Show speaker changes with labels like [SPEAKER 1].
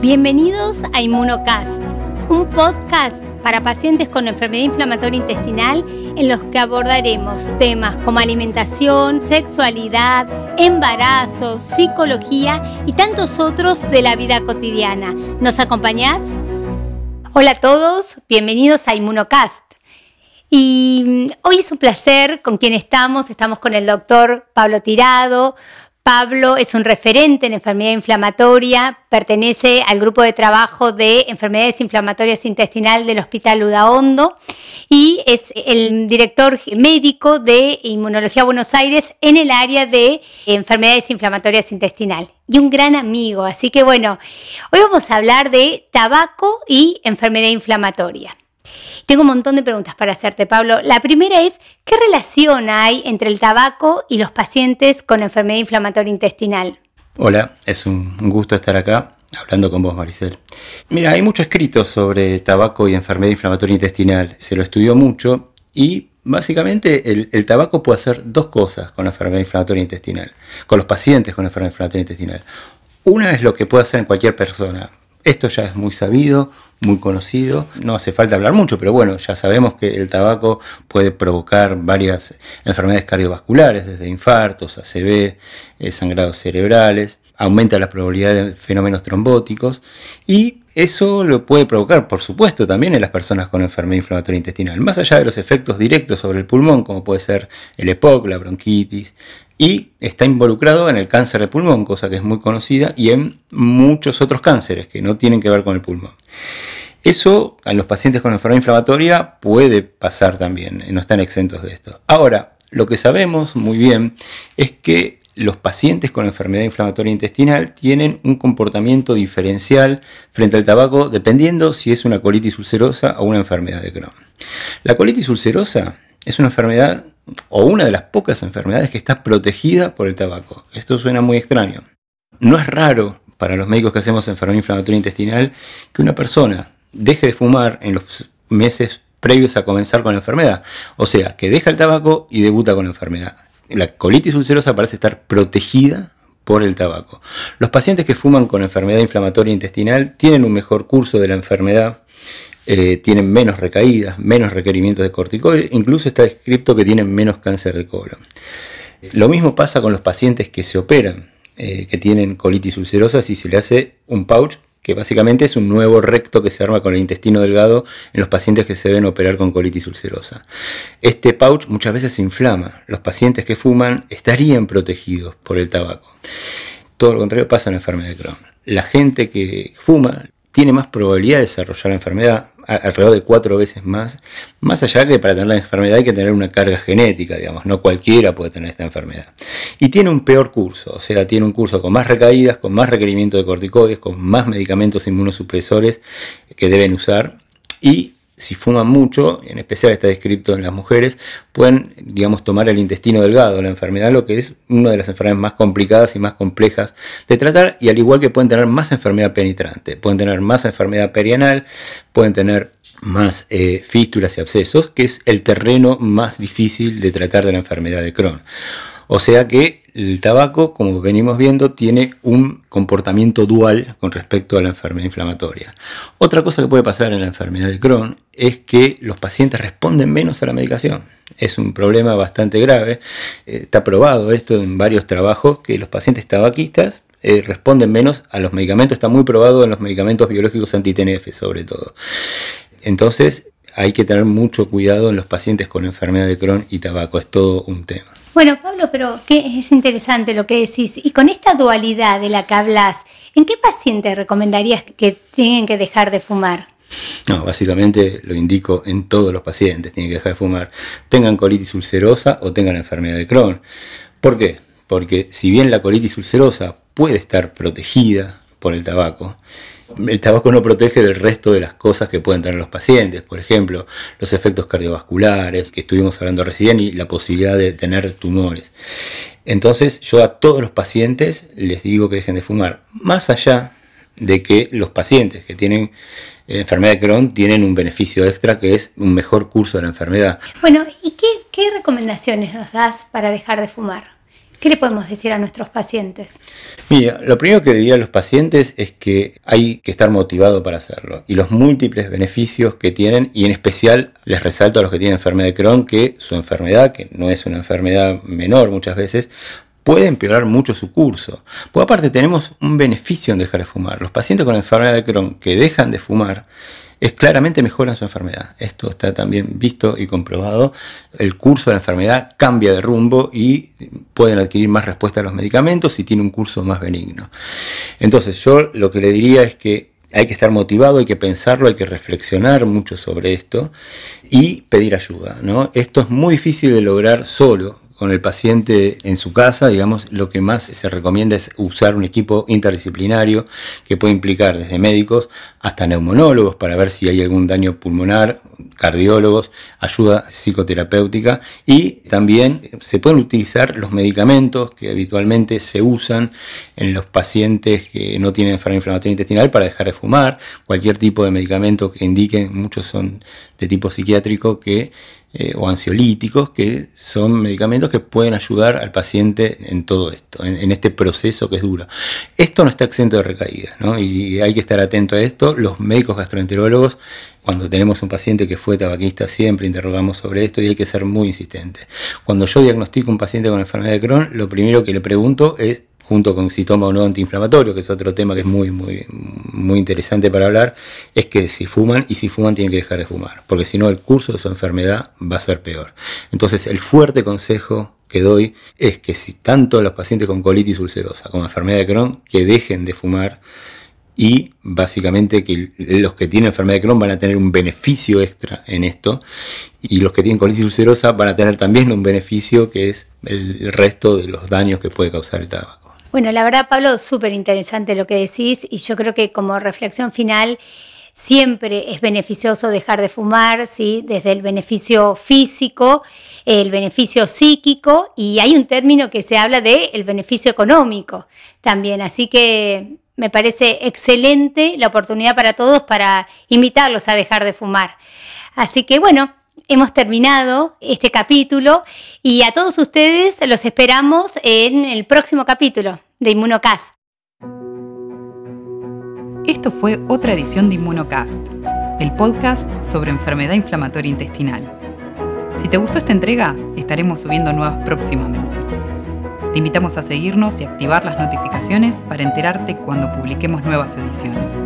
[SPEAKER 1] Bienvenidos a Inmunocast, un podcast para pacientes con enfermedad inflamatoria intestinal en los que abordaremos temas como alimentación, sexualidad, embarazo, psicología y tantos otros de la vida cotidiana. ¿Nos acompañás? Hola a todos, bienvenidos a Inmunocast. Y mm, hoy es un placer con quien estamos. Estamos con el doctor Pablo Tirado, Pablo es un referente en enfermedad inflamatoria, pertenece al grupo de trabajo de enfermedades inflamatorias intestinal del Hospital Udaondo y es el director médico de Inmunología Buenos Aires en el área de enfermedades inflamatorias intestinal y un gran amigo. Así que bueno, hoy vamos a hablar de tabaco y enfermedad inflamatoria. Tengo un montón de preguntas para hacerte, Pablo. La primera es, ¿qué relación hay entre el tabaco y los pacientes con enfermedad inflamatoria intestinal?
[SPEAKER 2] Hola, es un gusto estar acá hablando con vos, Maricel. Mira, hay mucho escrito sobre tabaco y enfermedad inflamatoria intestinal. Se lo estudió mucho y básicamente el, el, tabaco puede hacer dos cosas con la enfermedad inflamatoria intestinal, con los pacientes con enfermedad inflamatoria intestinal. Una es lo que puede hacer en cualquier persona. Esto ya es muy sabido, muy conocido. No hace falta hablar mucho, pero bueno, ya sabemos que el tabaco puede provocar varias enfermedades cardiovasculares, desde infartos, ACV, eh, sangrados cerebrales, aumenta la probabilidad de fenómenos trombóticos y eso lo puede provocar, por supuesto, también en las personas con enfermedad inflamatoria intestinal, más allá de los efectos directos sobre el pulmón, como puede ser el EPOC, la bronquitis, y está involucrado en el cáncer de pulmón, cosa que es muy conocida, y en muchos otros cánceres que no tienen que ver con el pulmón. Eso en los pacientes con enfermedad inflamatoria puede pasar también, no están exentos de esto. Ahora, lo que sabemos muy bien es que los pacientes con enfermedad inflamatoria intestinal tienen un comportamiento diferencial frente al tabaco dependiendo si es una colitis ulcerosa o una enfermedad de Crohn. La colitis ulcerosa es una enfermedad o una de las pocas enfermedades que está protegida por el tabaco. Esto suena muy extraño. No es raro para los médicos que hacemos enfermedad inflamatoria intestinal que una persona deje de fumar en los meses previos a comenzar con la enfermedad. O sea, que deja el tabaco y debuta con la enfermedad. La colitis ulcerosa parece estar protegida por el tabaco. Los pacientes que fuman con enfermedad inflamatoria intestinal tienen un mejor curso de la enfermedad eh, tienen menos recaídas, menos requerimientos de corticoides, incluso está descrito que tienen menos cáncer de colon. Lo mismo pasa con los pacientes que se operan, eh, que tienen colitis ulcerosa, si se le hace un pouch, que básicamente es un nuevo recto que se arma con el intestino delgado en los pacientes que se deben operar con colitis ulcerosa. Este pouch muchas veces se inflama. Los pacientes que fuman estarían protegidos por el tabaco. Todo lo contrario pasa en la enfermedad de Crohn. La gente que fuma tiene más probabilidad de desarrollar la enfermedad, alrededor de cuatro veces más, más allá que para tener la enfermedad hay que tener una carga genética, digamos, no cualquiera puede tener esta enfermedad. Y tiene un peor curso, o sea, tiene un curso con más recaídas, con más requerimiento de corticoides, con más medicamentos inmunosupresores que deben usar y si fuman mucho, en especial está descrito en las mujeres, pueden, digamos, tomar el intestino delgado, la enfermedad, lo que es una de las enfermedades más complicadas y más complejas de tratar, y al igual que pueden tener más enfermedad penetrante, pueden tener más enfermedad perianal, pueden tener más eh, fístulas y abscesos, que es el terreno más difícil de tratar de la enfermedad de Crohn. O sea que el tabaco, como venimos viendo, tiene un comportamiento dual con respecto a la enfermedad inflamatoria. Otra cosa que puede pasar en la enfermedad de Crohn es que los pacientes responden menos a la medicación. Es un problema bastante grave. Eh, está probado esto en varios trabajos que los pacientes tabaquistas eh, responden menos a los medicamentos. Está muy probado en los medicamentos biológicos anti-TNF sobre todo. Entonces hay que tener mucho cuidado en los pacientes con enfermedad de Crohn y tabaco. Es todo un tema.
[SPEAKER 1] Bueno, Pablo, pero que es interesante lo que decís. Y con esta dualidad de la que hablas, ¿en qué paciente recomendarías que tienen que dejar de fumar?
[SPEAKER 2] No, básicamente lo indico en todos los pacientes, tienen que dejar de fumar, tengan colitis ulcerosa o tengan enfermedad de Crohn. ¿Por qué? Porque si bien la colitis ulcerosa puede estar protegida por el tabaco, el tabaco no protege del resto de las cosas que pueden tener los pacientes, por ejemplo, los efectos cardiovasculares que estuvimos hablando recién y la posibilidad de tener tumores. Entonces yo a todos los pacientes les digo que dejen de fumar, más allá de que los pacientes que tienen enfermedad de Crohn tienen un beneficio extra que es un mejor curso de la enfermedad.
[SPEAKER 1] Bueno, ¿y qué, qué recomendaciones nos das para dejar de fumar? ¿Qué le podemos decir a nuestros pacientes?
[SPEAKER 2] Mira, lo primero que diría a los pacientes es que hay que estar motivado para hacerlo y los múltiples beneficios que tienen y en especial les resalto a los que tienen enfermedad de Crohn que su enfermedad, que no es una enfermedad menor muchas veces, puede empeorar mucho su curso. Por aparte tenemos un beneficio en dejar de fumar. Los pacientes con enfermedad de Crohn que dejan de fumar es claramente mejoran su enfermedad. Esto está también visto y comprobado. El curso de la enfermedad cambia de rumbo y pueden adquirir más respuesta a los medicamentos si tiene un curso más benigno. Entonces yo lo que le diría es que hay que estar motivado, hay que pensarlo, hay que reflexionar mucho sobre esto y pedir ayuda. ¿no? Esto es muy difícil de lograr solo con el paciente en su casa, digamos, lo que más se recomienda es usar un equipo interdisciplinario que puede implicar desde médicos hasta neumonólogos para ver si hay algún daño pulmonar, cardiólogos, ayuda psicoterapéutica y también se pueden utilizar los medicamentos que habitualmente se usan en los pacientes que no tienen enfermedad inflamatoria intestinal para dejar de fumar, cualquier tipo de medicamento que indiquen, muchos son de tipo psiquiátrico que eh, o ansiolíticos, que son medicamentos que pueden ayudar al paciente en todo esto, en, este proceso que es duro. Esto no está exento de recaídas, ¿no? y hay que estar atento a esto. Los médicos gastroenterólogos, cuando tenemos un paciente que fue tabaquista, siempre interrogamos sobre esto y hay que ser muy insistente. Cuando yo diagnostico un paciente con enfermedad de Crohn, lo primero que le pregunto es junto con si toma o no antiinflamatorio, que es otro tema que es muy, muy, muy interesante para hablar, es que si fuman y si fuman tienen que dejar de fumar, porque si no el curso de su enfermedad va a ser peor. Entonces el fuerte consejo que doy es que si tanto los pacientes con colitis ulcerosa como enfermedad de Crohn, que dejen de fumar y básicamente que los que tienen enfermedad de Crohn van a tener un beneficio extra en esto y los que tienen colitis ulcerosa van a tener también un beneficio que es el resto de los daños que puede causar el tabaco.
[SPEAKER 1] Bueno, la verdad, Pablo, súper interesante lo que decís y yo creo que como reflexión final, siempre es beneficioso dejar de fumar, ¿sí? desde el beneficio físico, el beneficio psíquico y hay un término que se habla de el beneficio económico también. Así que me parece excelente la oportunidad para todos para invitarlos a dejar de fumar. Así que bueno, hemos terminado este capítulo y a todos ustedes los esperamos en el próximo capítulo de Inmunocast.
[SPEAKER 3] Esto fue otra edición de Inmunocast, el podcast sobre enfermedad inflamatoria intestinal. Si te gustó esta entrega, estaremos subiendo nuevas próximamente. Te invitamos a seguirnos y activar las notificaciones para enterarte cuando publiquemos nuevas ediciones.